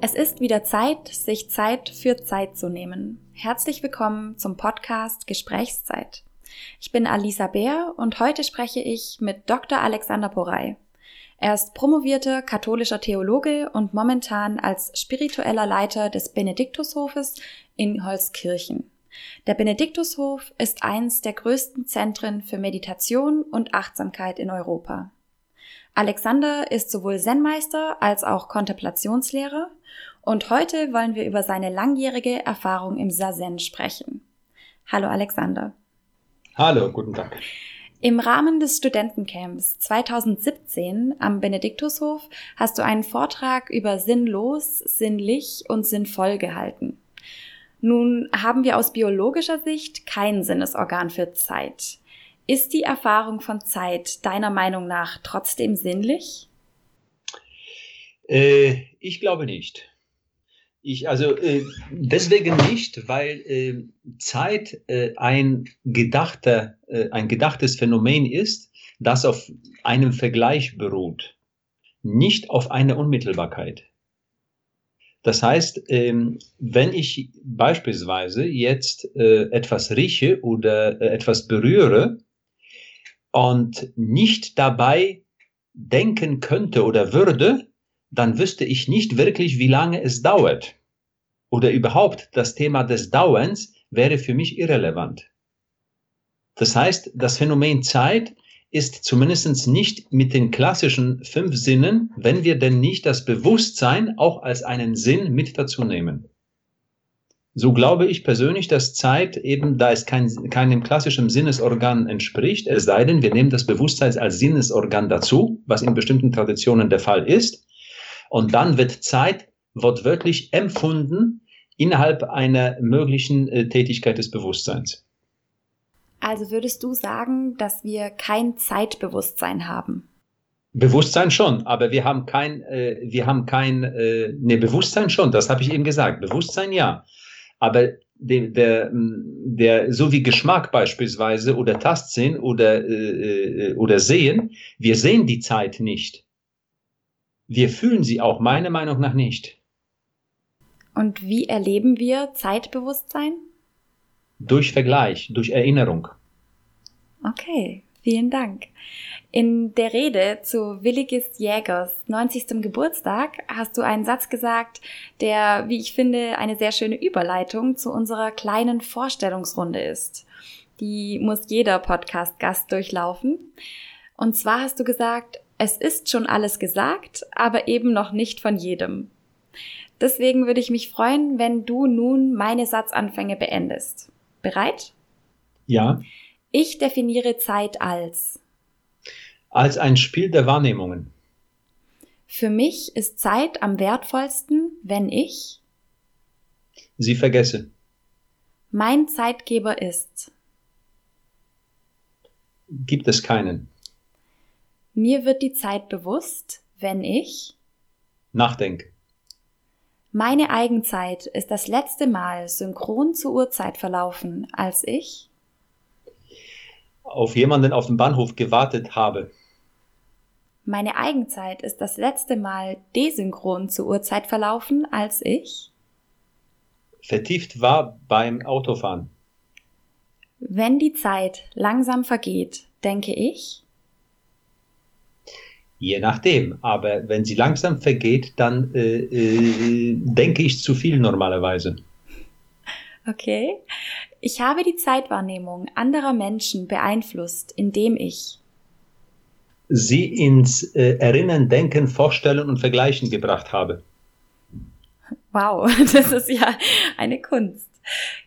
Es ist wieder Zeit, sich Zeit für Zeit zu nehmen. Herzlich willkommen zum Podcast Gesprächszeit. Ich bin Alisa Bär und heute spreche ich mit Dr. Alexander Porey. Er ist promovierter katholischer Theologe und momentan als spiritueller Leiter des Benediktushofes in Holzkirchen. Der Benediktushof ist eins der größten Zentren für Meditation und Achtsamkeit in Europa. Alexander ist sowohl Zen-Meister als auch Kontemplationslehrer und heute wollen wir über seine langjährige Erfahrung im Sazen sprechen. Hallo Alexander. Hallo, guten Tag. Im Rahmen des Studentencamps 2017 am Benediktushof hast du einen Vortrag über sinnlos, sinnlich und sinnvoll gehalten. Nun haben wir aus biologischer Sicht kein Sinnesorgan für Zeit. Ist die Erfahrung von Zeit deiner Meinung nach trotzdem sinnlich? Äh, ich glaube nicht. Ich, also äh, deswegen nicht, weil äh, Zeit äh, ein gedachter, äh, ein gedachtes Phänomen ist, das auf einem Vergleich beruht, nicht auf einer Unmittelbarkeit. Das heißt, ähm, wenn ich beispielsweise jetzt äh, etwas rieche oder äh, etwas berühre und nicht dabei denken könnte oder würde, dann wüsste ich nicht wirklich, wie lange es dauert. Oder überhaupt das Thema des Dauerns wäre für mich irrelevant. Das heißt, das Phänomen Zeit ist zumindest nicht mit den klassischen fünf Sinnen, wenn wir denn nicht das Bewusstsein auch als einen Sinn mit dazu nehmen. So glaube ich persönlich, dass Zeit eben, da es kein, keinem klassischen Sinnesorgan entspricht, es sei denn, wir nehmen das Bewusstsein als Sinnesorgan dazu, was in bestimmten Traditionen der Fall ist, und dann wird Zeit wortwörtlich empfunden innerhalb einer möglichen äh, Tätigkeit des Bewusstseins. Also würdest du sagen, dass wir kein Zeitbewusstsein haben? Bewusstsein schon, aber wir haben kein, äh, wir haben kein, äh, ne, Bewusstsein schon, das habe ich eben gesagt. Bewusstsein ja. Aber der, der, der, so wie Geschmack beispielsweise oder Tastsinn oder, äh, äh, oder Sehen, wir sehen die Zeit nicht. Wir fühlen sie auch meiner Meinung nach nicht. Und wie erleben wir Zeitbewusstsein? Durch Vergleich, durch Erinnerung. Okay, vielen Dank. In der Rede zu Williges Jägers 90. Geburtstag hast du einen Satz gesagt, der, wie ich finde, eine sehr schöne Überleitung zu unserer kleinen Vorstellungsrunde ist. Die muss jeder Podcast-Gast durchlaufen. Und zwar hast du gesagt, es ist schon alles gesagt, aber eben noch nicht von jedem. Deswegen würde ich mich freuen, wenn du nun meine Satzanfänge beendest. Bereit? Ja. Ich definiere Zeit als als ein Spiel der Wahrnehmungen. Für mich ist Zeit am wertvollsten, wenn ich sie vergesse. Mein Zeitgeber ist. Gibt es keinen. Mir wird die Zeit bewusst, wenn ich nachdenke. Meine Eigenzeit ist das letzte Mal synchron zur Uhrzeit verlaufen, als ich auf jemanden auf dem Bahnhof gewartet habe. Meine Eigenzeit ist das letzte Mal desynchron zur Uhrzeit verlaufen, als ich vertieft war beim Autofahren. Wenn die Zeit langsam vergeht, denke ich Je nachdem. Aber wenn sie langsam vergeht, dann äh, äh, denke ich zu viel normalerweise. Okay. Ich habe die Zeitwahrnehmung anderer Menschen beeinflusst, indem ich sie ins äh, Erinnern, Denken, Vorstellen und Vergleichen gebracht habe. Wow, das ist ja eine Kunst.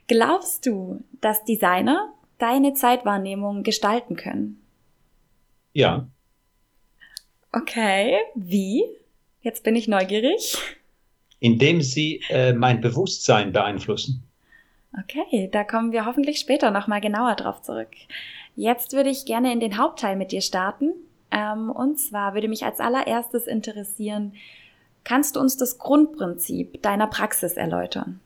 Glaubst du, dass Designer deine Zeitwahrnehmung gestalten können? Ja. Okay, wie? Jetzt bin ich neugierig. Indem sie äh, mein Bewusstsein beeinflussen. Okay, da kommen wir hoffentlich später nochmal genauer drauf zurück. Jetzt würde ich gerne in den Hauptteil mit dir starten. Ähm, und zwar würde mich als allererstes interessieren, Kannst du uns das Grundprinzip deiner Praxis erläutern?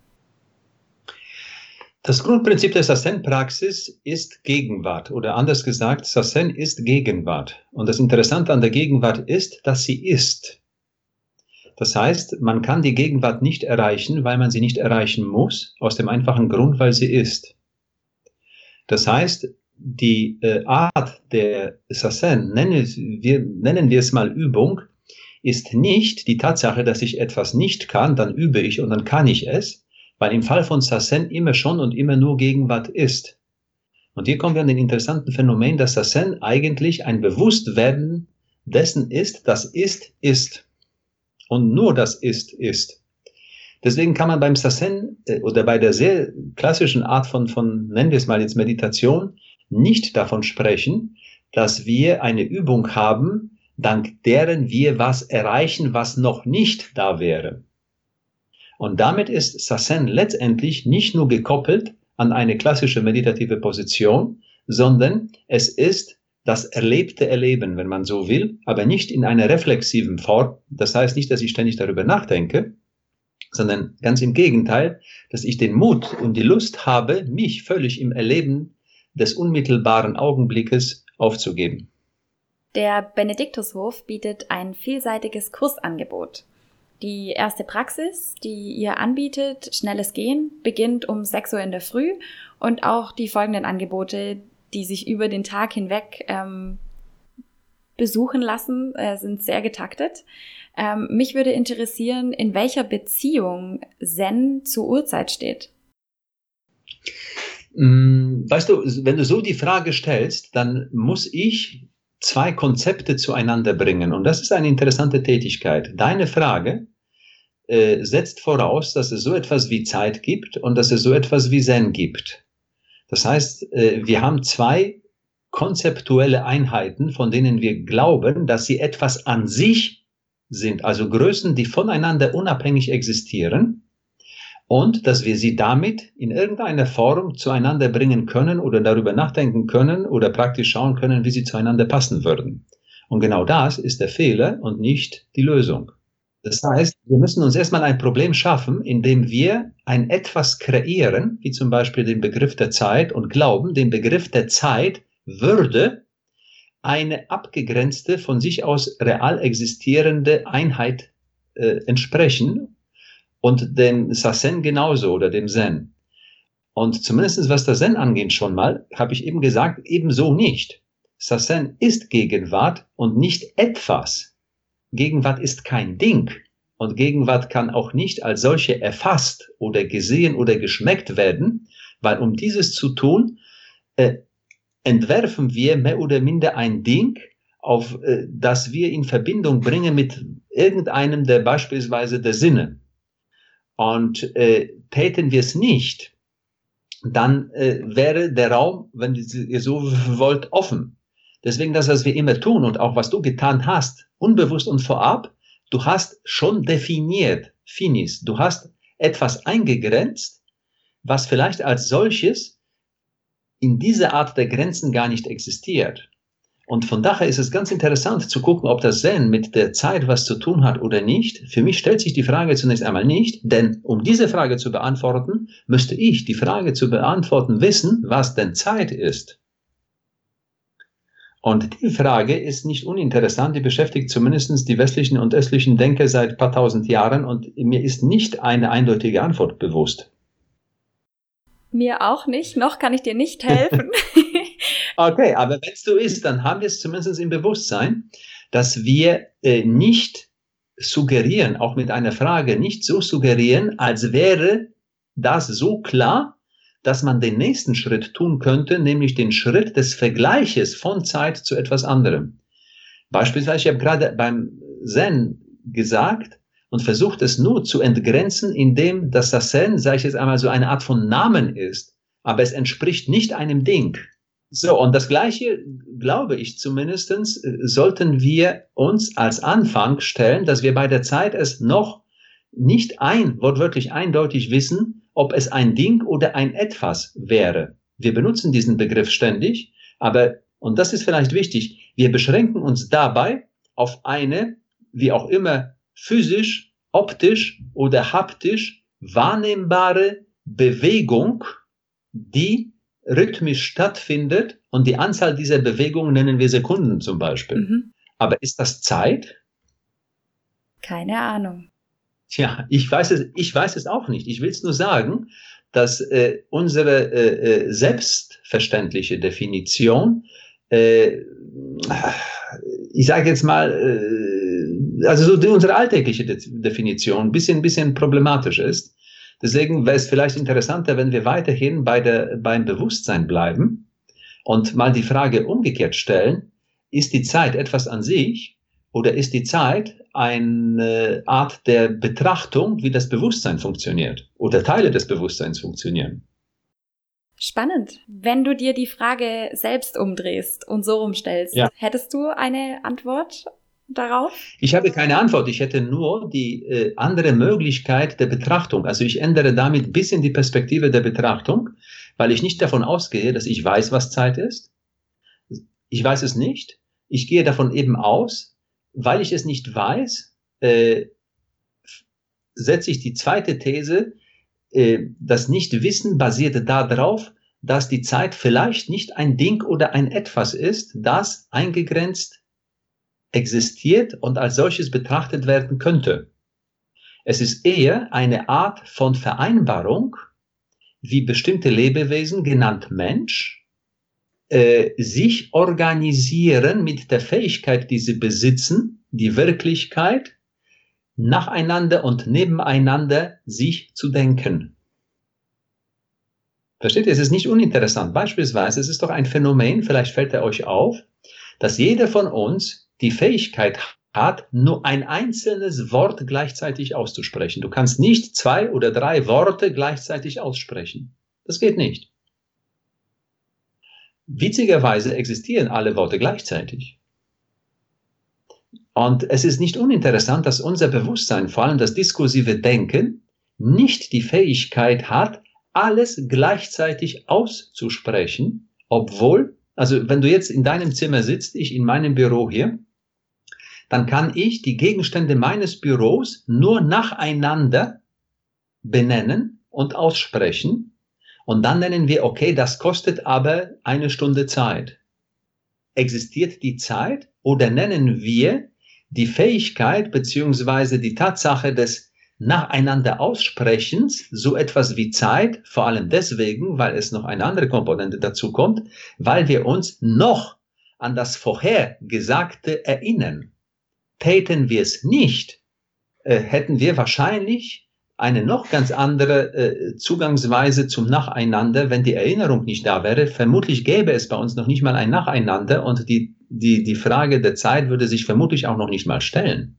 Das Grundprinzip der Sassen-Praxis ist Gegenwart oder anders gesagt, Sassen ist Gegenwart. Und das Interessante an der Gegenwart ist, dass sie ist. Das heißt, man kann die Gegenwart nicht erreichen, weil man sie nicht erreichen muss, aus dem einfachen Grund, weil sie ist. Das heißt, die äh, Art der Sassen, nennen wir, nennen wir es mal Übung, ist nicht die Tatsache, dass ich etwas nicht kann, dann übe ich und dann kann ich es, weil im Fall von Sassen immer schon und immer nur Gegenwart ist. Und hier kommen wir an den interessanten Phänomen, dass Sassen eigentlich ein Bewusstwerden dessen ist, das ist, ist. Und nur das ist, ist. Deswegen kann man beim Sassen äh, oder bei der sehr klassischen Art von, von, nennen wir es mal jetzt Meditation, nicht davon sprechen, dass wir eine Übung haben, dank deren wir was erreichen, was noch nicht da wäre. Und damit ist Sassen letztendlich nicht nur gekoppelt an eine klassische meditative Position, sondern es ist das erlebte Erleben, wenn man so will, aber nicht in einer reflexiven Form. Das heißt nicht, dass ich ständig darüber nachdenke, sondern ganz im Gegenteil, dass ich den Mut und die Lust habe, mich völlig im Erleben des unmittelbaren Augenblickes aufzugeben. Der Benediktushof bietet ein vielseitiges Kursangebot. Die erste Praxis, die ihr anbietet, schnelles Gehen, beginnt um 6 Uhr in der Früh und auch die folgenden Angebote, die sich über den Tag hinweg ähm, besuchen lassen, äh, sind sehr getaktet. Ähm, mich würde interessieren, in welcher Beziehung Zen zur Uhrzeit steht. Mm, weißt du, wenn du so die Frage stellst, dann muss ich zwei Konzepte zueinander bringen. Und das ist eine interessante Tätigkeit. Deine Frage äh, setzt voraus, dass es so etwas wie Zeit gibt und dass es so etwas wie Zen gibt. Das heißt, äh, wir haben zwei konzeptuelle Einheiten, von denen wir glauben, dass sie etwas an sich sind, also Größen, die voneinander unabhängig existieren und dass wir sie damit in irgendeiner Form zueinander bringen können oder darüber nachdenken können oder praktisch schauen können, wie sie zueinander passen würden. Und genau das ist der Fehler und nicht die Lösung. Das heißt, wir müssen uns erstmal ein Problem schaffen, indem wir ein etwas kreieren, wie zum Beispiel den Begriff der Zeit und glauben, den Begriff der Zeit würde eine abgegrenzte, von sich aus real existierende Einheit äh, entsprechen und dem Sassen genauso oder dem Zen. Und zumindest was das Zen angeht schon mal, habe ich eben gesagt, ebenso nicht. Sassen ist Gegenwart und nicht etwas. Gegenwart ist kein Ding. Und Gegenwart kann auch nicht als solche erfasst oder gesehen oder geschmeckt werden, weil um dieses zu tun, äh, entwerfen wir mehr oder minder ein Ding, auf äh, das wir in Verbindung bringen mit irgendeinem der beispielsweise der Sinne. Und äh, täten wir es nicht, dann äh, wäre der Raum, wenn ihr so wollt, offen. Deswegen das, was wir immer tun und auch was du getan hast, unbewusst und vorab, du hast schon definiert, finis, du hast etwas eingegrenzt, was vielleicht als solches in dieser Art der Grenzen gar nicht existiert. Und von daher ist es ganz interessant zu gucken, ob das Zen mit der Zeit was zu tun hat oder nicht. Für mich stellt sich die Frage zunächst einmal nicht, denn um diese Frage zu beantworten, müsste ich die Frage zu beantworten wissen, was denn Zeit ist. Und die Frage ist nicht uninteressant, die beschäftigt zumindest die westlichen und östlichen Denker seit paar tausend Jahren und mir ist nicht eine eindeutige Antwort bewusst. Mir auch nicht, noch kann ich dir nicht helfen. Okay, aber wenn es so ist, dann haben wir es zumindest im Bewusstsein, dass wir äh, nicht suggerieren, auch mit einer Frage, nicht so suggerieren, als wäre das so klar, dass man den nächsten Schritt tun könnte, nämlich den Schritt des Vergleiches von Zeit zu etwas anderem. Beispielsweise, ich habe gerade beim Zen gesagt und versucht es nur zu entgrenzen, indem das Zen, sage ich jetzt einmal, so eine Art von Namen ist, aber es entspricht nicht einem Ding. So, und das Gleiche, glaube ich zumindestens, sollten wir uns als Anfang stellen, dass wir bei der Zeit es noch nicht ein, wortwörtlich eindeutig wissen, ob es ein Ding oder ein Etwas wäre. Wir benutzen diesen Begriff ständig, aber, und das ist vielleicht wichtig, wir beschränken uns dabei auf eine, wie auch immer physisch, optisch oder haptisch wahrnehmbare Bewegung, die rhythmisch stattfindet und die Anzahl dieser Bewegungen nennen wir Sekunden zum Beispiel. Mhm. Aber ist das Zeit? Keine Ahnung. Tja, ich weiß es, ich weiß es auch nicht. Ich will es nur sagen, dass äh, unsere äh, äh selbstverständliche Definition, äh, ich sage jetzt mal, äh, also so unsere alltägliche De Definition ein bisschen, ein bisschen problematisch ist. Deswegen wäre es vielleicht interessanter, wenn wir weiterhin bei der, beim Bewusstsein bleiben und mal die Frage umgekehrt stellen, ist die Zeit etwas an sich oder ist die Zeit eine Art der Betrachtung, wie das Bewusstsein funktioniert oder Teile des Bewusstseins funktionieren? Spannend. Wenn du dir die Frage selbst umdrehst und so rumstellst, ja. hättest du eine Antwort darauf? Ich habe keine Antwort. Ich hätte nur die äh, andere Möglichkeit der Betrachtung. Also ich ändere damit ein bisschen die Perspektive der Betrachtung, weil ich nicht davon ausgehe, dass ich weiß, was Zeit ist. Ich weiß es nicht. Ich gehe davon eben aus, weil ich es nicht weiß, äh, setze ich die zweite These, äh, das Nichtwissen basiert darauf, dass die Zeit vielleicht nicht ein Ding oder ein Etwas ist, das eingegrenzt existiert und als solches betrachtet werden könnte. Es ist eher eine Art von Vereinbarung, wie bestimmte Lebewesen, genannt Mensch, äh, sich organisieren mit der Fähigkeit, die sie besitzen, die Wirklichkeit nacheinander und nebeneinander sich zu denken. Versteht ihr? Es ist nicht uninteressant. Beispielsweise, es ist doch ein Phänomen, vielleicht fällt er euch auf, dass jeder von uns die Fähigkeit hat, nur ein einzelnes Wort gleichzeitig auszusprechen. Du kannst nicht zwei oder drei Worte gleichzeitig aussprechen. Das geht nicht. Witzigerweise existieren alle Worte gleichzeitig. Und es ist nicht uninteressant, dass unser Bewusstsein, vor allem das diskursive Denken, nicht die Fähigkeit hat, alles gleichzeitig auszusprechen, obwohl, also wenn du jetzt in deinem Zimmer sitzt, ich in meinem Büro hier, dann kann ich die Gegenstände meines Büros nur nacheinander benennen und aussprechen. Und dann nennen wir, okay, das kostet aber eine Stunde Zeit. Existiert die Zeit oder nennen wir die Fähigkeit beziehungsweise die Tatsache des nacheinander Aussprechens so etwas wie Zeit, vor allem deswegen, weil es noch eine andere Komponente dazu kommt, weil wir uns noch an das Vorhergesagte erinnern. Täten wir es nicht, äh, hätten wir wahrscheinlich eine noch ganz andere äh, Zugangsweise zum Nacheinander, wenn die Erinnerung nicht da wäre. Vermutlich gäbe es bei uns noch nicht mal ein Nacheinander und die, die, die Frage der Zeit würde sich vermutlich auch noch nicht mal stellen.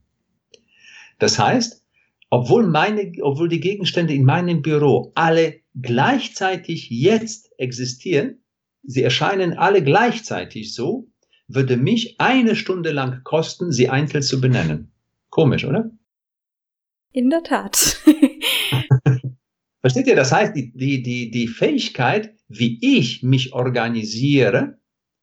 Das heißt, obwohl, meine, obwohl die Gegenstände in meinem Büro alle gleichzeitig jetzt existieren, sie erscheinen alle gleichzeitig so, würde mich eine Stunde lang kosten, sie einzeln zu benennen. Komisch, oder? In der Tat. Versteht ihr? Das heißt, die, die, die, die Fähigkeit, wie ich mich organisiere,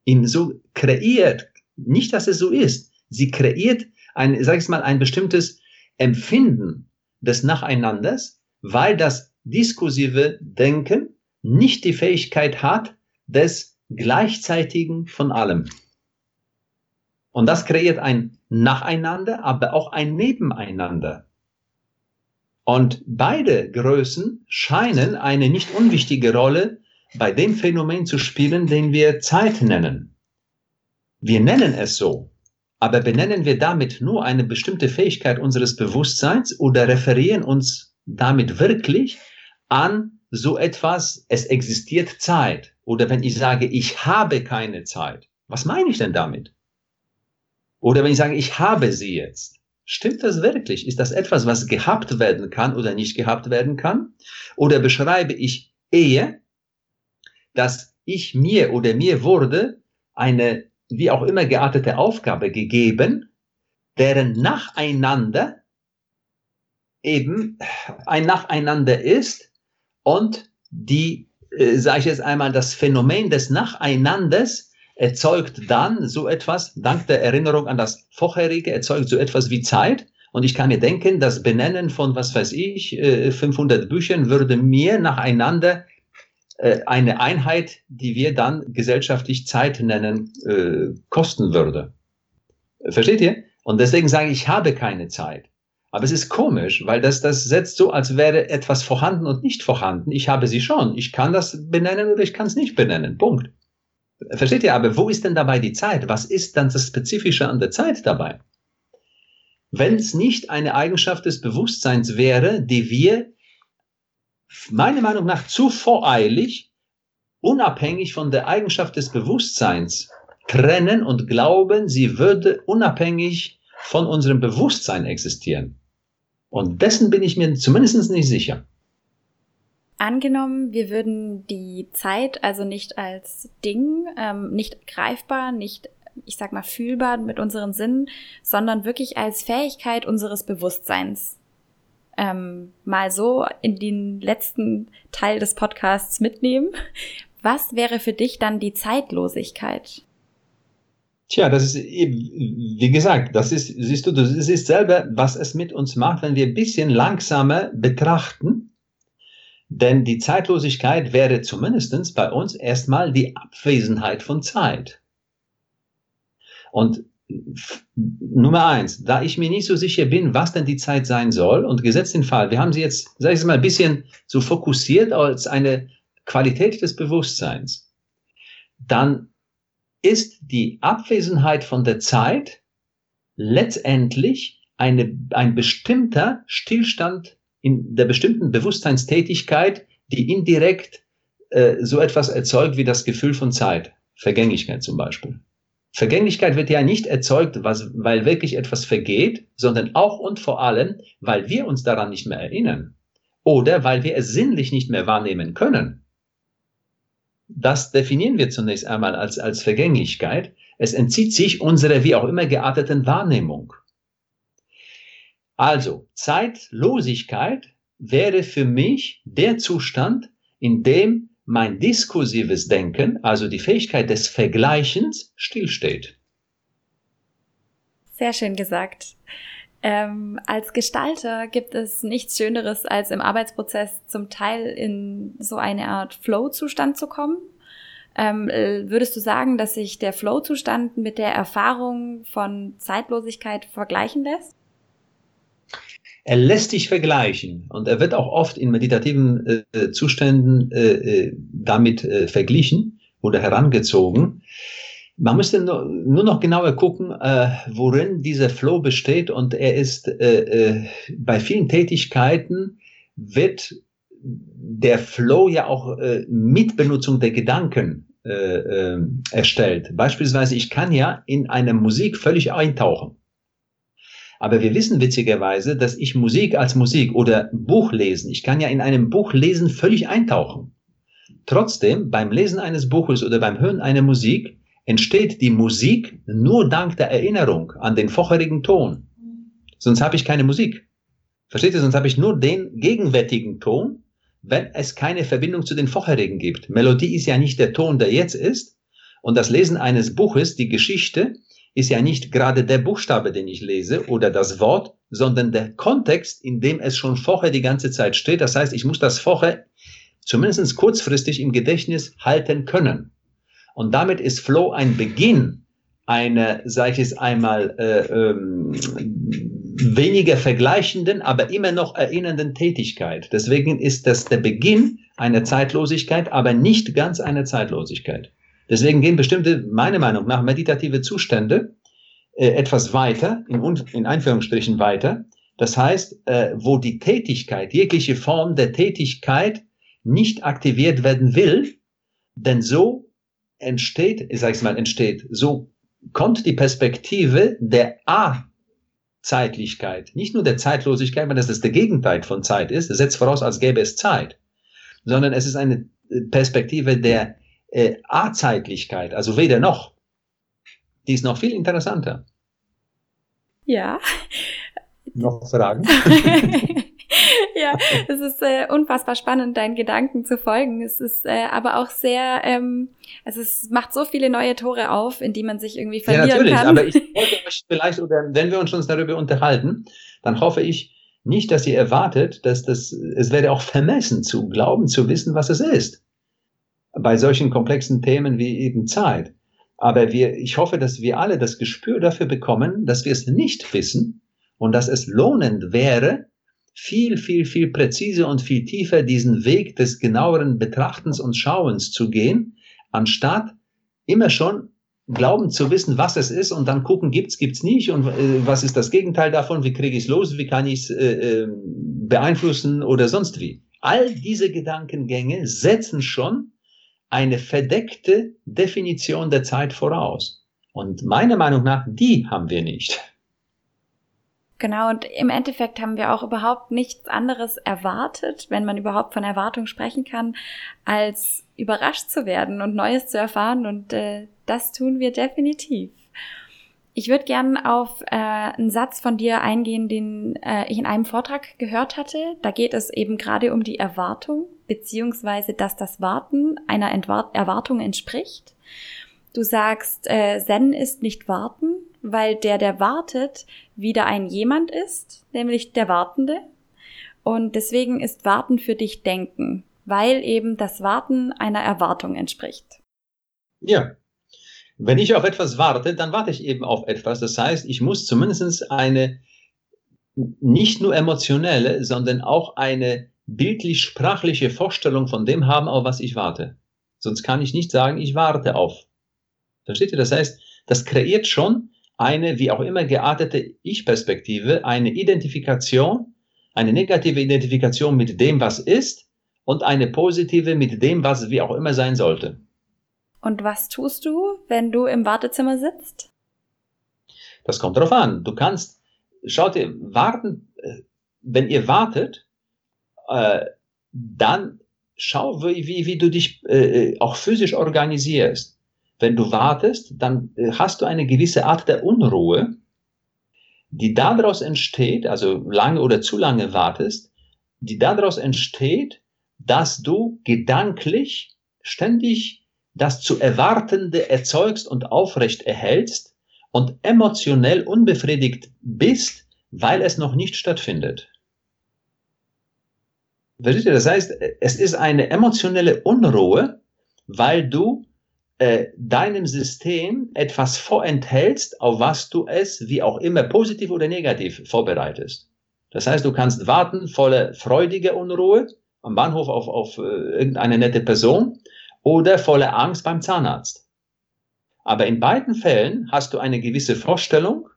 im so kreiert, nicht, dass es so ist, sie kreiert ein, sag ich mal, ein bestimmtes Empfinden des Nacheinanders, weil das diskursive Denken nicht die Fähigkeit hat des gleichzeitigen von allem. Und das kreiert ein Nacheinander, aber auch ein Nebeneinander. Und beide Größen scheinen eine nicht unwichtige Rolle bei dem Phänomen zu spielen, den wir Zeit nennen. Wir nennen es so, aber benennen wir damit nur eine bestimmte Fähigkeit unseres Bewusstseins oder referieren uns damit wirklich an so etwas, es existiert Zeit. Oder wenn ich sage, ich habe keine Zeit, was meine ich denn damit? Oder wenn ich sage, ich habe sie jetzt. Stimmt das wirklich? Ist das etwas, was gehabt werden kann oder nicht gehabt werden kann? Oder beschreibe ich eher, dass ich mir oder mir wurde eine wie auch immer geartete Aufgabe gegeben, deren Nacheinander eben ein Nacheinander ist und die, äh, sage ich jetzt einmal, das Phänomen des Nacheinanders erzeugt dann so etwas, dank der Erinnerung an das Vorherige, erzeugt so etwas wie Zeit. Und ich kann mir denken, das Benennen von, was weiß ich, 500 Büchern würde mir nacheinander eine Einheit, die wir dann gesellschaftlich Zeit nennen, kosten würde. Versteht ihr? Und deswegen sage ich, ich habe keine Zeit. Aber es ist komisch, weil das, das setzt so, als wäre etwas vorhanden und nicht vorhanden. Ich habe sie schon. Ich kann das benennen oder ich kann es nicht benennen. Punkt. Versteht ihr? Aber wo ist denn dabei die Zeit? Was ist dann das Spezifische an der Zeit dabei? Wenn es nicht eine Eigenschaft des Bewusstseins wäre, die wir meiner Meinung nach zu voreilig, unabhängig von der Eigenschaft des Bewusstseins trennen und glauben, sie würde unabhängig von unserem Bewusstsein existieren. Und dessen bin ich mir zumindest nicht sicher. Angenommen, wir würden die Zeit also nicht als Ding, ähm, nicht greifbar, nicht, ich sag mal, fühlbar mit unseren Sinnen, sondern wirklich als Fähigkeit unseres Bewusstseins ähm, mal so in den letzten Teil des Podcasts mitnehmen. Was wäre für dich dann die Zeitlosigkeit? Tja, das ist eben, wie gesagt, das ist, siehst du, du siehst selber, was es mit uns macht, wenn wir ein bisschen langsamer betrachten. Denn die Zeitlosigkeit wäre zumindestens bei uns erstmal die Abwesenheit von Zeit. Und Nummer eins, da ich mir nicht so sicher bin, was denn die Zeit sein soll, und gesetzt den Fall, wir haben sie jetzt, sag ich mal, ein bisschen so fokussiert als eine Qualität des Bewusstseins, dann ist die Abwesenheit von der Zeit letztendlich eine, ein bestimmter Stillstand in der bestimmten Bewusstseinstätigkeit, die indirekt äh, so etwas erzeugt wie das Gefühl von Zeit, Vergänglichkeit zum Beispiel. Vergänglichkeit wird ja nicht erzeugt, was, weil wirklich etwas vergeht, sondern auch und vor allem, weil wir uns daran nicht mehr erinnern oder weil wir es sinnlich nicht mehr wahrnehmen können. Das definieren wir zunächst einmal als, als Vergänglichkeit. Es entzieht sich unserer wie auch immer gearteten Wahrnehmung. Also, Zeitlosigkeit wäre für mich der Zustand, in dem mein diskursives Denken, also die Fähigkeit des Vergleichens, stillsteht. Sehr schön gesagt. Ähm, als Gestalter gibt es nichts Schöneres, als im Arbeitsprozess zum Teil in so eine Art Flow-Zustand zu kommen. Ähm, äh, würdest du sagen, dass sich der Flow-Zustand mit der Erfahrung von Zeitlosigkeit vergleichen lässt? Er lässt sich vergleichen und er wird auch oft in meditativen äh, Zuständen äh, äh damit äh, verglichen oder herangezogen. Man müsste nur, nur noch genauer gucken, äh, worin dieser Flow besteht und er ist äh, äh, bei vielen Tätigkeiten wird der Flow ja auch äh, mit Benutzung der Gedanken äh, äh, erstellt. Beispielsweise, ich kann ja in eine Musik völlig eintauchen. Aber wir wissen witzigerweise, dass ich Musik als Musik oder Buch lesen, ich kann ja in einem Buch lesen völlig eintauchen. Trotzdem, beim Lesen eines Buches oder beim Hören einer Musik entsteht die Musik nur dank der Erinnerung an den vorherigen Ton. Sonst habe ich keine Musik. Versteht ihr? Sonst habe ich nur den gegenwärtigen Ton, wenn es keine Verbindung zu den vorherigen gibt. Melodie ist ja nicht der Ton, der jetzt ist. Und das Lesen eines Buches, die Geschichte, ist ja nicht gerade der Buchstabe, den ich lese oder das Wort, sondern der Kontext, in dem es schon vorher die ganze Zeit steht. Das heißt, ich muss das vorher zumindest kurzfristig im Gedächtnis halten können. Und damit ist Flow ein Beginn einer, sage ich es einmal, äh, ähm, weniger vergleichenden, aber immer noch erinnernden Tätigkeit. Deswegen ist das der Beginn einer Zeitlosigkeit, aber nicht ganz eine Zeitlosigkeit. Deswegen gehen bestimmte, meiner Meinung nach, meditative Zustände äh, etwas weiter, in, in Einführungsstrichen weiter. Das heißt, äh, wo die Tätigkeit, jegliche Form der Tätigkeit nicht aktiviert werden will, denn so entsteht, ich sage es mal, entsteht, so kommt die Perspektive der A-Zeitlichkeit, nicht nur der Zeitlosigkeit, weil das das der Gegenteil von Zeit ist, das setzt voraus, als gäbe es Zeit, sondern es ist eine Perspektive der äh, A-Zeitlichkeit, also weder noch. Die ist noch viel interessanter. Ja. Noch Fragen? ja, es ist äh, unfassbar spannend, deinen Gedanken zu folgen. Es ist äh, aber auch sehr, ähm, also es macht so viele neue Tore auf, in die man sich irgendwie verlieren ja, natürlich, kann. Aber ich wollte euch vielleicht, oder wenn wir uns schon darüber unterhalten, dann hoffe ich nicht, dass ihr erwartet, dass das, es wäre auch vermessen zu glauben, zu wissen, was es ist. Bei solchen komplexen Themen wie eben Zeit. Aber wir, ich hoffe, dass wir alle das Gespür dafür bekommen, dass wir es nicht wissen und dass es lohnend wäre, viel, viel, viel präziser und viel tiefer diesen Weg des genaueren Betrachtens und Schauens zu gehen, anstatt immer schon glauben zu wissen, was es ist und dann gucken, gibt's, gibt's nicht und äh, was ist das Gegenteil davon, wie kriege ich es los, wie kann ich es äh, äh, beeinflussen oder sonst wie. All diese Gedankengänge setzen schon eine verdeckte Definition der Zeit voraus. Und meiner Meinung nach, die haben wir nicht. Genau, und im Endeffekt haben wir auch überhaupt nichts anderes erwartet, wenn man überhaupt von Erwartung sprechen kann, als überrascht zu werden und Neues zu erfahren. Und äh, das tun wir definitiv. Ich würde gern auf äh, einen Satz von dir eingehen, den äh, ich in einem Vortrag gehört hatte. Da geht es eben gerade um die Erwartung, beziehungsweise dass das Warten einer Entwar Erwartung entspricht. Du sagst, äh, Zen ist nicht warten, weil der, der wartet, wieder ein jemand ist, nämlich der Wartende. Und deswegen ist Warten für dich Denken, weil eben das Warten einer Erwartung entspricht. Ja. Wenn ich auf etwas warte, dann warte ich eben auf etwas. Das heißt, ich muss zumindest eine nicht nur emotionelle, sondern auch eine bildlich-sprachliche Vorstellung von dem haben, auf was ich warte. Sonst kann ich nicht sagen, ich warte auf. Versteht ihr? Das heißt, das kreiert schon eine wie auch immer geartete Ich-Perspektive, eine Identifikation, eine negative Identifikation mit dem, was ist und eine positive mit dem, was wie auch immer sein sollte. Und was tust du, wenn du im Wartezimmer sitzt? Das kommt darauf an. Du kannst, schaut ihr, warten, äh, wenn ihr wartet, äh, dann schau, wie, wie, du dich äh, auch physisch organisierst. Wenn du wartest, dann hast du eine gewisse Art der Unruhe, die daraus entsteht, also lange oder zu lange wartest, die daraus entsteht, dass du gedanklich ständig das zu Erwartende erzeugst und aufrecht erhältst und emotionell unbefriedigt bist, weil es noch nicht stattfindet. Versteht ihr? Das heißt, es ist eine emotionelle Unruhe, weil du äh, deinem System etwas vorenthältst, auf was du es, wie auch immer, positiv oder negativ vorbereitest. Das heißt, du kannst warten, volle freudige Unruhe am Bahnhof auf, auf äh, irgendeine nette Person oder volle Angst beim Zahnarzt. Aber in beiden Fällen hast du eine gewisse Vorstellung,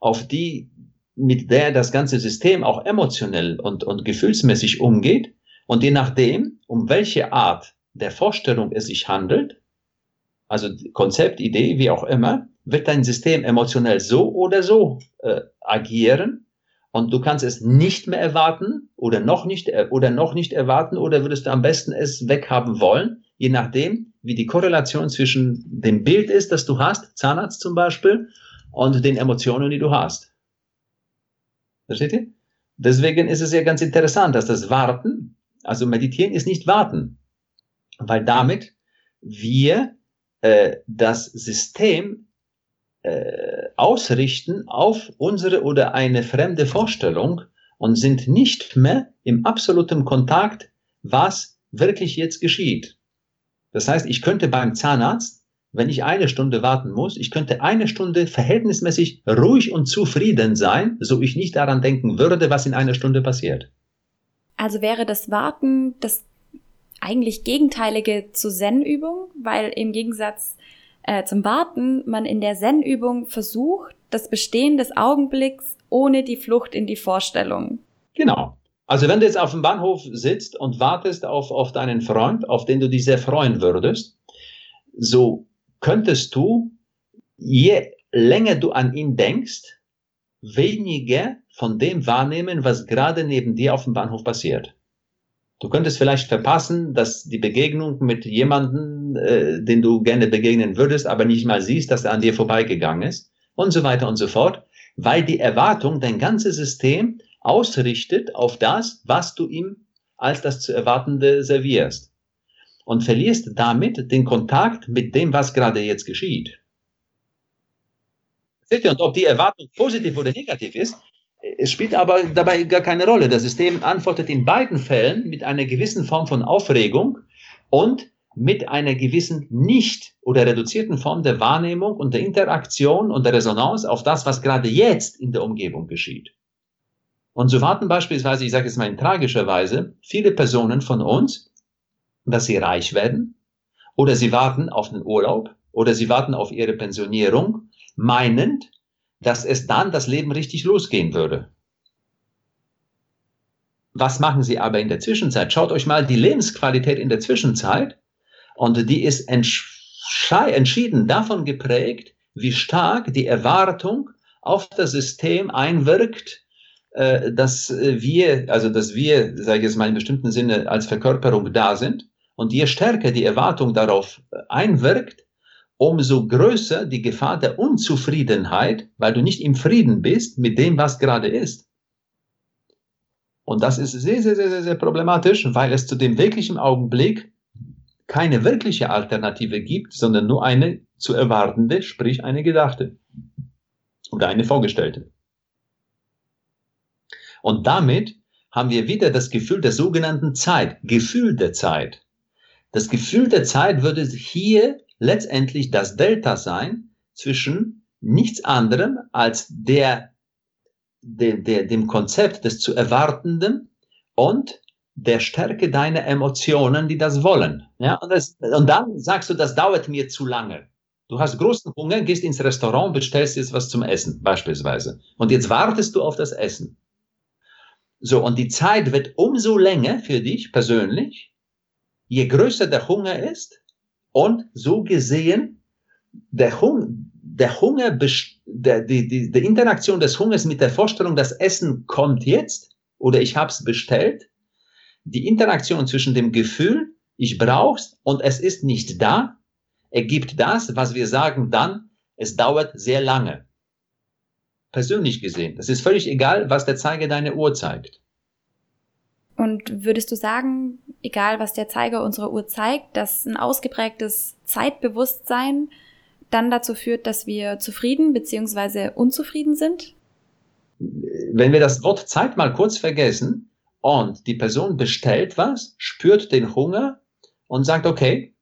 auf die, mit der das ganze System auch emotionell und, und gefühlsmäßig umgeht. Und je nachdem, um welche Art der Vorstellung es sich handelt, also Konzept, Idee, wie auch immer, wird dein System emotionell so oder so äh, agieren und du kannst es nicht mehr erwarten oder noch nicht äh, oder noch nicht erwarten oder würdest du am besten es weghaben wollen, je nachdem, wie die Korrelation zwischen dem Bild ist, das du hast, Zahnarzt zum Beispiel, und den Emotionen, die du hast. Versteht ihr? Deswegen ist es ja ganz interessant, dass das Warten, also Meditieren ist nicht Warten, weil damit wir äh, das System äh, ausrichten auf unsere oder eine fremde Vorstellung und sind nicht mehr im absoluten Kontakt, was wirklich jetzt geschieht. Das heißt, ich könnte beim Zahnarzt, wenn ich eine Stunde warten muss, ich könnte eine Stunde verhältnismäßig ruhig und zufrieden sein, so ich nicht daran denken würde, was in einer Stunde passiert. Also wäre das Warten das eigentlich gegenteilige zur Zen-Übung, weil im Gegensatz äh, zum Warten man in der Zen-Übung versucht, das Bestehen des Augenblicks ohne die Flucht in die Vorstellung. Genau. Also wenn du jetzt auf dem Bahnhof sitzt und wartest auf, auf deinen Freund, auf den du dich sehr freuen würdest, so könntest du, je länger du an ihn denkst, weniger von dem wahrnehmen, was gerade neben dir auf dem Bahnhof passiert. Du könntest vielleicht verpassen, dass die Begegnung mit jemandem, äh, den du gerne begegnen würdest, aber nicht mal siehst, dass er an dir vorbeigegangen ist und so weiter und so fort, weil die Erwartung dein ganzes System ausrichtet auf das, was du ihm als das zu Erwartende servierst und verlierst damit den Kontakt mit dem, was gerade jetzt geschieht. Seht ihr, und ob die Erwartung positiv oder negativ ist, Es spielt aber dabei gar keine Rolle. Das System antwortet in beiden Fällen mit einer gewissen Form von Aufregung und mit einer gewissen nicht oder reduzierten Form der Wahrnehmung und der Interaktion und der Resonanz auf das, was gerade jetzt in der Umgebung geschieht. Und so warten beispielsweise, ich sage es mal in tragischer Weise, viele Personen von uns, dass sie reich werden oder sie warten auf den Urlaub oder sie warten auf ihre Pensionierung, meinend, dass es dann das Leben richtig losgehen würde. Was machen sie aber in der Zwischenzeit? Schaut euch mal die Lebensqualität in der Zwischenzeit und die ist entschieden davon geprägt, wie stark die Erwartung auf das System einwirkt, äh, dass wir, also dass wir, sage ich jetzt mal in bestimmten Sinne, als Verkörperung da sind. Und je stärker die Erwartung darauf einwirkt, umso größer die Gefahr der Unzufriedenheit, weil du nicht im Frieden bist mit dem, was gerade ist. Und das ist sehr, sehr, sehr, sehr problematisch, weil es zu dem wirklichen Augenblick keine wirkliche Alternative gibt, sondern nur eine zu erwartende, sprich eine gedachte oder eine vorgestellte. Und damit haben wir wieder das Gefühl der sogenannten Zeit, Gefühl der Zeit. Das Gefühl der Zeit würde hier letztendlich das Delta sein zwischen nichts anderem als der, der, der, dem Konzept des zu Erwartenden und der Stärke deiner Emotionen, die das wollen. Ja, und, das, und dann sagst du, das dauert mir zu lange. Du hast großen Hunger, gehst ins Restaurant, bestellst jetzt was zum Essen, beispielsweise. Und jetzt wartest du auf das Essen. So, und die Zeit wird umso länger für dich persönlich, je größer der Hunger ist und so gesehen der, Hung, der Hunger, der, die, die, die Interaktion des Hungers mit der Vorstellung, das Essen kommt jetzt oder ich habe es bestellt, die Interaktion zwischen dem Gefühl, ich brauch's und es ist nicht da, ergibt das, was wir sagen dann, es dauert sehr lange. Persönlich gesehen. Das ist völlig egal, was der Zeiger deiner Uhr zeigt. Und würdest du sagen, egal was der Zeiger unserer Uhr zeigt, dass ein ausgeprägtes Zeitbewusstsein dann dazu führt, dass wir zufrieden bzw. unzufrieden sind? Wenn wir das Wort Zeit mal kurz vergessen, und die Person bestellt was, spürt den Hunger und sagt, okay,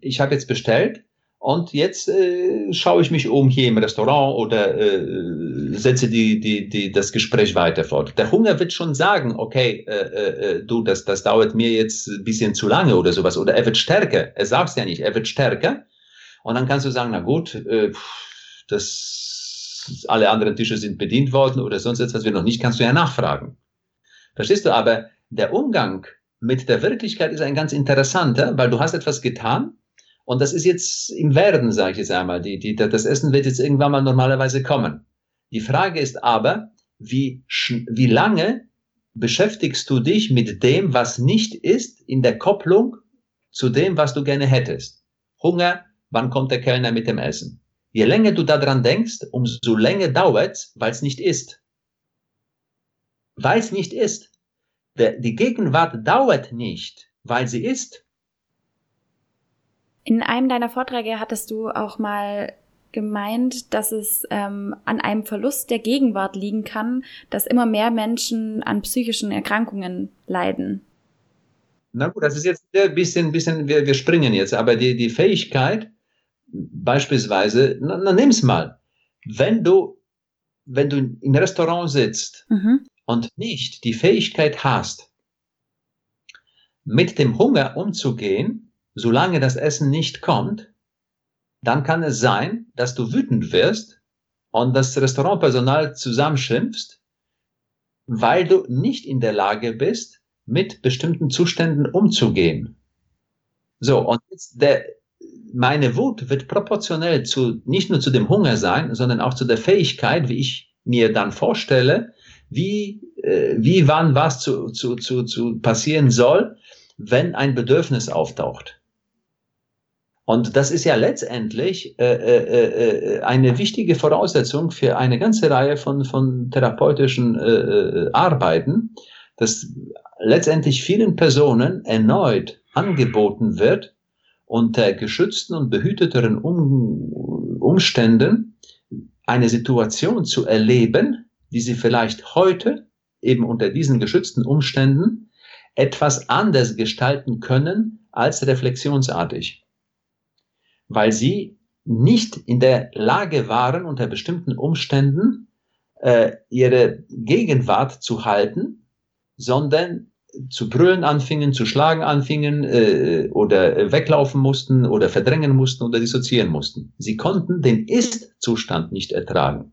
ich habe jetzt bestellt und jetzt äh, schaue ich mich um hier im Restaurant oder äh, setze die, die, die, das Gespräch weiter fort. Der Hunger wird schon sagen, okay, äh, äh, du, das, das dauert mir jetzt ein bisschen zu lange oder sowas. Oder er wird stärker. Er sagt es ja nicht, er wird stärker. Und dann kannst du sagen, na gut, äh, das, alle anderen Tische sind bedient worden oder sonst etwas, wir noch nicht, kannst du ja nachfragen. Verstehst du? Aber der Umgang mit der Wirklichkeit ist ein ganz interessanter, weil du hast etwas getan und das ist jetzt im Werden, sage ich jetzt einmal. Die, die, das Essen wird jetzt irgendwann mal normalerweise kommen. Die Frage ist aber, wie, wie lange beschäftigst du dich mit dem, was nicht ist, in der Kopplung zu dem, was du gerne hättest? Hunger, wann kommt der Kellner mit dem Essen? Je länger du daran denkst, umso länger dauert es, weil es nicht ist. Weil es nicht ist die Gegenwart dauert nicht, weil sie ist. In einem deiner Vorträge hattest du auch mal gemeint, dass es ähm, an einem Verlust der Gegenwart liegen kann, dass immer mehr Menschen an psychischen Erkrankungen leiden. Na gut, das ist jetzt ein bisschen, bisschen wir, wir springen jetzt, aber die, die Fähigkeit, beispielsweise, na, na nimm's mal, wenn du, wenn du im Restaurant sitzt mhm und nicht die Fähigkeit hast, mit dem Hunger umzugehen, solange das Essen nicht kommt, dann kann es sein, dass du wütend wirst und das Restaurantpersonal zusammenschimpfst, weil du nicht in der Lage bist, mit bestimmten Zuständen umzugehen. So, und jetzt der, meine Wut wird proportionell zu, nicht nur zu dem Hunger sein, sondern auch zu der Fähigkeit, wie ich mir dann vorstelle, wie, äh, wie wann was zu, zu, zu, zu passieren soll, wenn ein Bedürfnis auftaucht. Und das ist ja letztendlich äh, äh, äh, eine wichtige Voraussetzung für eine ganze Reihe von, von therapeutischen äh, äh Arbeiten, dass letztendlich vielen Personen erneut angeboten wird, unter geschützten und behüteteren um Umständen eine Situation zu erleben, die Sie vielleicht heute eben unter diesen geschützten Umständen etwas anders gestalten können als reflexionsartig. Weil Sie nicht in der Lage waren, unter bestimmten Umständen äh, ihre Gegenwart zu halten, sondern zu brüllen anfingen, zu schlagen anfingen äh, oder weglaufen mussten oder verdrängen mussten oder dissoziieren mussten. Sie konnten den Ist-Zustand nicht ertragen.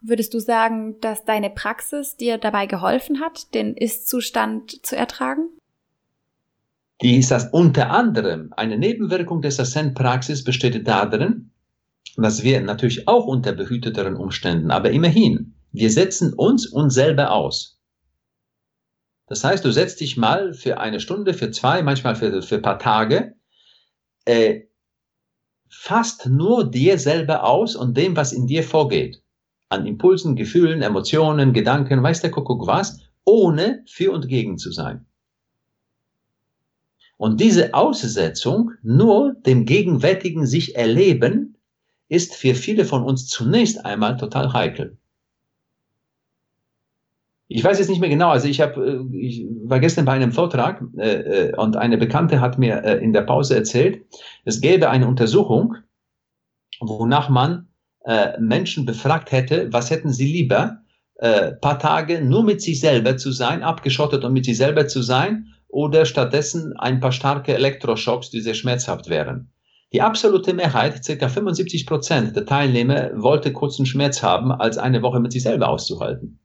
Würdest du sagen, dass deine Praxis dir dabei geholfen hat, den Ist-Zustand zu ertragen? Die ist das unter anderem eine Nebenwirkung des Ascent-Praxis besteht darin, dass wir natürlich auch unter behüteteren Umständen, aber immerhin, wir setzen uns uns selber aus. Das heißt, du setzt dich mal für eine Stunde, für zwei, manchmal für, für ein paar Tage, äh, fast nur dir selber aus und dem, was in dir vorgeht. An Impulsen, Gefühlen, Emotionen, Gedanken, weiß der Kuckuck was, ohne für und gegen zu sein. Und diese Aussetzung, nur dem gegenwärtigen sich erleben, ist für viele von uns zunächst einmal total heikel. Ich weiß jetzt nicht mehr genau, also ich habe, äh, ich war gestern bei einem Vortrag äh, äh, und eine Bekannte hat mir äh, in der Pause erzählt, es gäbe eine Untersuchung, wonach man äh, Menschen befragt hätte, was hätten sie lieber, äh, paar Tage nur mit sich selber zu sein, abgeschottet und mit sich selber zu sein, oder stattdessen ein paar starke Elektroschocks, die sehr schmerzhaft wären. Die absolute Mehrheit, circa 75 Prozent der Teilnehmer, wollte kurzen Schmerz haben, als eine Woche mit sich selber auszuhalten.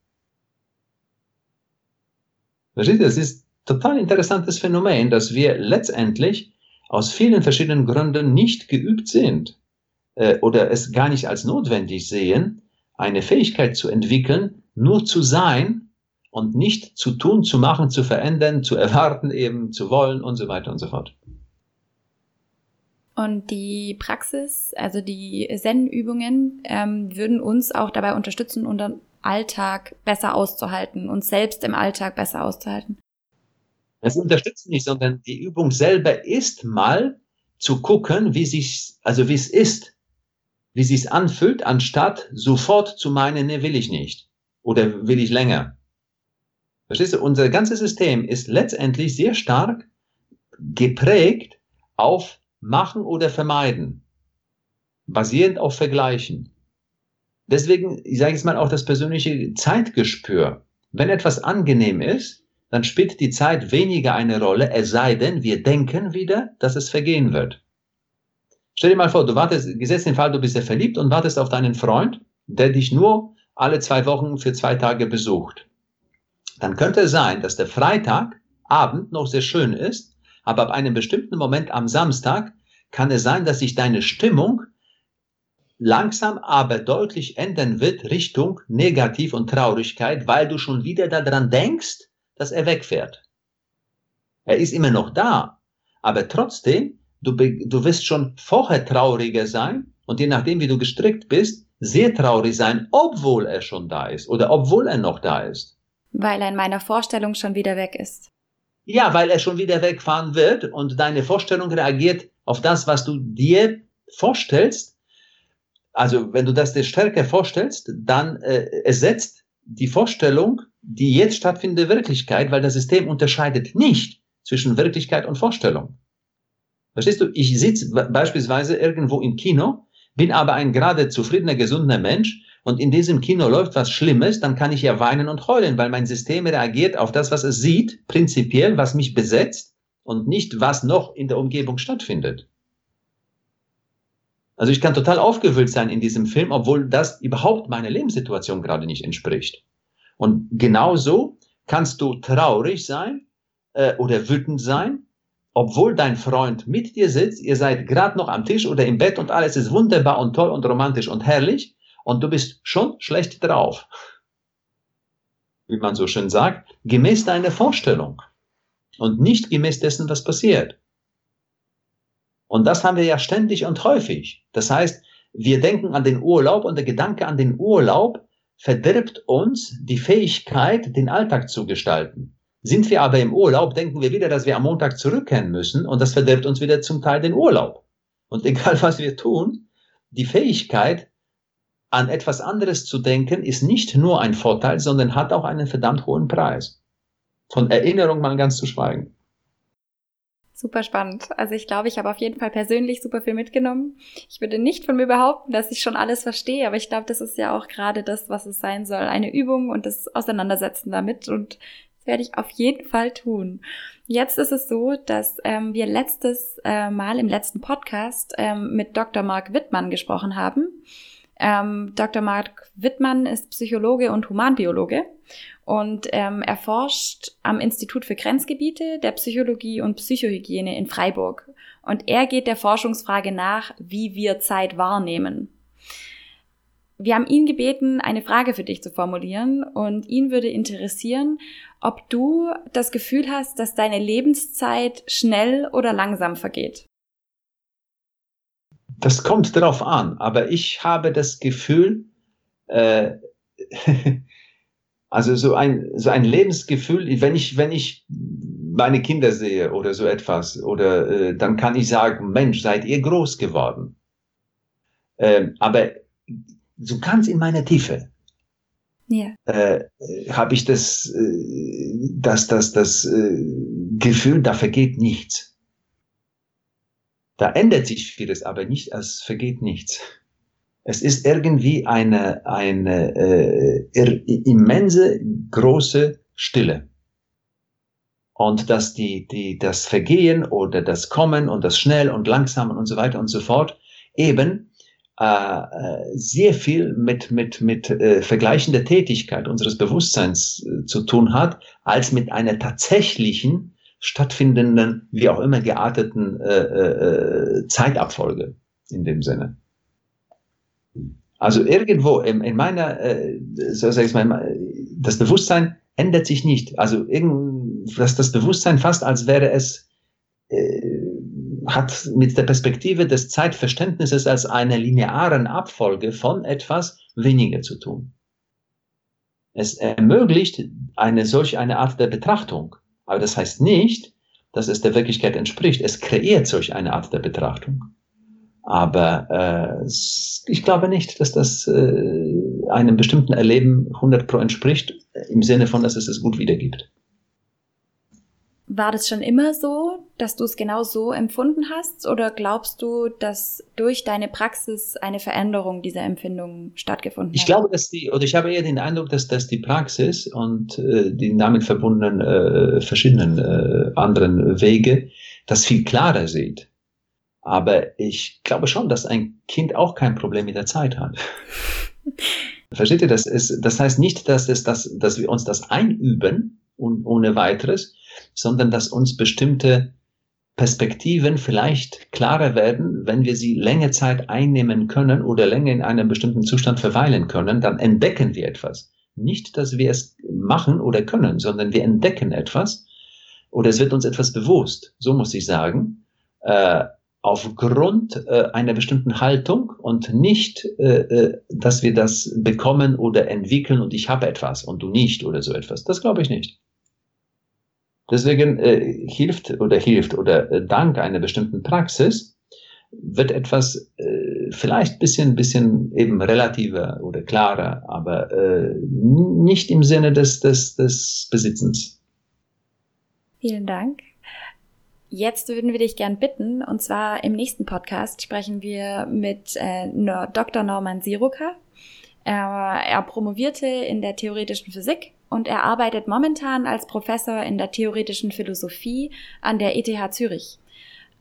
Versteht ihr? Das ist total interessantes Phänomen, dass wir letztendlich aus vielen verschiedenen Gründen nicht geübt sind äh, oder es gar nicht als notwendig sehen, eine Fähigkeit zu entwickeln, nur zu sein und nicht zu tun, zu machen, zu verändern, zu erwarten, eben zu wollen und so weiter und so fort. Und die Praxis, also die Zen-Übungen, ähm, würden uns auch dabei unterstützen, unseren Alltag besser auszuhalten, uns selbst im Alltag besser auszuhalten. Das unterstützt nicht, sondern die Übung selber ist mal zu gucken, wie sich, also wie es ist, wie sich anfühlt, anstatt sofort zu meinen, ne, will ich nicht oder will ich länger. Verstehst du? Unser ganzes System ist letztendlich sehr stark geprägt auf Machen oder Vermeiden, basierend auf Vergleichen. Deswegen, ich sage jetzt mal auch das persönliche Zeitgespür. Wenn etwas angenehm ist, dann spielt die Zeit weniger eine Rolle, es sei denn, wir denken wieder, dass es vergehen wird. Stell dir mal vor, du wartest, gesetzt den Fall, du bist sehr verliebt und wartest auf deinen Freund, der dich nur alle zwei Wochen für zwei Tage besucht. Dann könnte es sein, dass der Freitagabend noch sehr schön ist, aber ab einem bestimmten Moment am Samstag kann es sein, dass sich deine Stimmung langsam aber deutlich ändern wird Richtung Negativ und Traurigkeit, weil du schon wieder daran denkst, dass er wegfährt. Er ist immer noch da, aber trotzdem, du, du wirst schon vorher trauriger sein und je nachdem, wie du gestrickt bist, sehr traurig sein, obwohl er schon da ist oder obwohl er noch da ist. Weil er in meiner Vorstellung schon wieder weg ist. Ja, weil er schon wieder wegfahren wird und deine Vorstellung reagiert auf das, was du dir vorstellst also wenn du das dir stärker vorstellst, dann äh, ersetzt die Vorstellung die jetzt stattfindende Wirklichkeit, weil das System unterscheidet nicht zwischen Wirklichkeit und Vorstellung. Verstehst du? Ich sitze beispielsweise irgendwo im Kino, bin aber ein gerade zufriedener, gesunder Mensch und in diesem Kino läuft was Schlimmes, dann kann ich ja weinen und heulen, weil mein System reagiert auf das, was es sieht, prinzipiell, was mich besetzt und nicht, was noch in der Umgebung stattfindet. Also ich kann total aufgewühlt sein in diesem Film, obwohl das überhaupt meiner Lebenssituation gerade nicht entspricht. Und genauso kannst du traurig sein äh, oder wütend sein, obwohl dein Freund mit dir sitzt, ihr seid gerade noch am Tisch oder im Bett und alles ist wunderbar und toll und romantisch und herrlich und du bist schon schlecht drauf. Wie man so schön sagt, gemäß deiner Vorstellung und nicht gemäß dessen, was passiert. Und das haben wir ja ständig und häufig. Das heißt, wir denken an den Urlaub und der Gedanke an den Urlaub verdirbt uns die Fähigkeit, den Alltag zu gestalten. Sind wir aber im Urlaub, denken wir wieder, dass wir am Montag zurückkehren müssen und das verdirbt uns wieder zum Teil den Urlaub. Und egal was wir tun, die Fähigkeit, an etwas anderes zu denken, ist nicht nur ein Vorteil, sondern hat auch einen verdammt hohen Preis. Von Erinnerung mal ganz zu schweigen. Super spannend. Also ich glaube, ich habe auf jeden Fall persönlich super viel mitgenommen. Ich würde nicht von mir behaupten, dass ich schon alles verstehe, aber ich glaube, das ist ja auch gerade das, was es sein soll. Eine Übung und das Auseinandersetzen damit. Und das werde ich auf jeden Fall tun. Jetzt ist es so, dass ähm, wir letztes äh, Mal im letzten Podcast ähm, mit Dr. Mark Wittmann gesprochen haben. Ähm, Dr. Mark Wittmann ist Psychologe und Humanbiologe und ähm, er forscht am Institut für Grenzgebiete der Psychologie und Psychohygiene in Freiburg. Und er geht der Forschungsfrage nach, wie wir Zeit wahrnehmen. Wir haben ihn gebeten, eine Frage für dich zu formulieren und ihn würde interessieren, ob du das Gefühl hast, dass deine Lebenszeit schnell oder langsam vergeht. Das kommt darauf an, aber ich habe das Gefühl, äh, Also so ein, so ein Lebensgefühl, wenn ich, wenn ich meine Kinder sehe oder so etwas, oder äh, dann kann ich sagen, Mensch, seid ihr groß geworden. Ähm, aber so ganz in meiner Tiefe ja. äh, habe ich das, äh, das, das, das äh, Gefühl, da vergeht nichts. Da ändert sich vieles, aber nicht, es vergeht nichts. Es ist irgendwie eine, eine äh, immense, große Stille. Und dass die, die, das Vergehen oder das Kommen und das Schnell und Langsam und so weiter und so fort eben äh, äh sehr viel mit, mit, mit äh, vergleichender Tätigkeit unseres Bewusstseins äh, zu tun hat, als mit einer tatsächlichen, stattfindenden, wie auch immer gearteten äh, äh, Zeitabfolge in dem Sinne. Also irgendwo in, in meiner, äh, so sag ich mal, das Bewusstsein ändert sich nicht. Also dass das Bewusstsein fast als wäre es, äh, hat mit der Perspektive des Zeitverständnisses als einer linearen Abfolge von etwas weniger zu tun. Es ermöglicht eine solche eine Art der Betrachtung. Aber das heißt nicht, dass es der Wirklichkeit entspricht. Es kreiert solch eine Art der Betrachtung. Aber äh, ich glaube nicht, dass das äh, einem bestimmten Erleben 100 pro entspricht, im Sinne von, dass es es gut wiedergibt. War das schon immer so, dass du es genau so empfunden hast? Oder glaubst du, dass durch deine Praxis eine Veränderung dieser Empfindung stattgefunden hat? Ich glaube, dass die, oder ich habe eher den Eindruck, dass, dass die Praxis und äh, die damit verbundenen äh, verschiedenen äh, anderen Wege das viel klarer sieht. Aber ich glaube schon, dass ein Kind auch kein Problem mit der Zeit hat. Versteht ihr, das ist, das heißt nicht, dass es das, dass wir uns das einüben und ohne weiteres, sondern dass uns bestimmte Perspektiven vielleicht klarer werden, wenn wir sie länger Zeit einnehmen können oder länger in einem bestimmten Zustand verweilen können, dann entdecken wir etwas. Nicht, dass wir es machen oder können, sondern wir entdecken etwas oder es wird uns etwas bewusst. So muss ich sagen. Äh, aufgrund äh, einer bestimmten Haltung und nicht, äh, äh, dass wir das bekommen oder entwickeln und ich habe etwas und du nicht oder so etwas. Das glaube ich nicht. Deswegen äh, hilft oder hilft oder äh, dank einer bestimmten Praxis wird etwas äh, vielleicht bisschen bisschen eben relativer oder klarer, aber äh, nicht im Sinne des, des, des Besitzens. Vielen Dank. Jetzt würden wir dich gern bitten, und zwar im nächsten Podcast sprechen wir mit äh, Dr. Norman Siruka. Er, er promovierte in der theoretischen Physik und er arbeitet momentan als Professor in der theoretischen Philosophie an der ETH Zürich.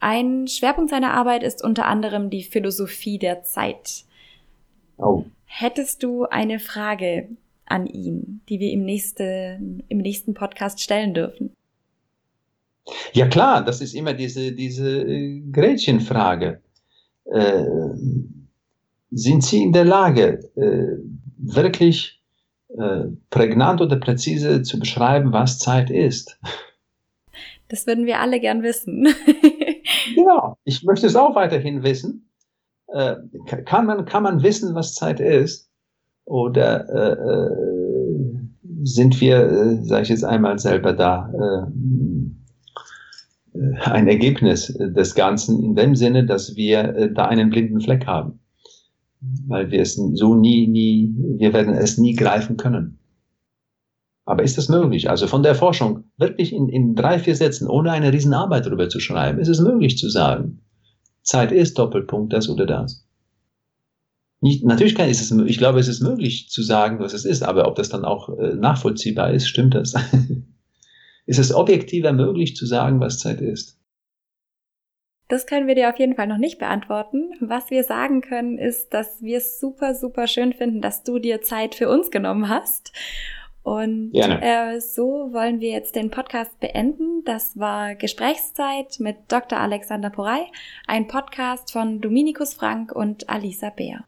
Ein Schwerpunkt seiner Arbeit ist unter anderem die Philosophie der Zeit. Oh. Hättest du eine Frage an ihn, die wir im, nächste, im nächsten Podcast stellen dürfen? Ja klar, das ist immer diese, diese äh, Gretchenfrage. Äh, sind Sie in der Lage, äh, wirklich äh, prägnant oder präzise zu beschreiben, was Zeit ist? Das würden wir alle gern wissen. genau, ich möchte es auch weiterhin wissen. Äh, kann, man, kann man wissen, was Zeit ist? Oder äh, sind wir, sage ich jetzt einmal selber da, ein Ergebnis des Ganzen in dem Sinne, dass wir äh, da einen blinden Fleck haben. Weil wir es so nie, nie, wir werden es nie greifen können. Aber ist das möglich? Also von der Forschung wirklich in, in drei, vier Sätzen, ohne eine Riesenarbeit darüber zu schreiben, ist es möglich zu sagen, Zeit ist Doppelpunkt das oder das. Nicht, natürlich kann, ist es, ich glaube, es ist möglich zu sagen, was es ist, aber ob das dann auch äh, nachvollziehbar ist, stimmt das? ist es objektiver möglich zu sagen, was Zeit ist? Das können wir dir auf jeden Fall noch nicht beantworten. Was wir sagen können, ist, dass wir es super, super schön finden, dass du dir Zeit für uns genommen hast. Und äh, so wollen wir jetzt den Podcast beenden. Das war Gesprächszeit mit Dr. Alexander Porey, ein Podcast von Dominikus Frank und Alisa Beer.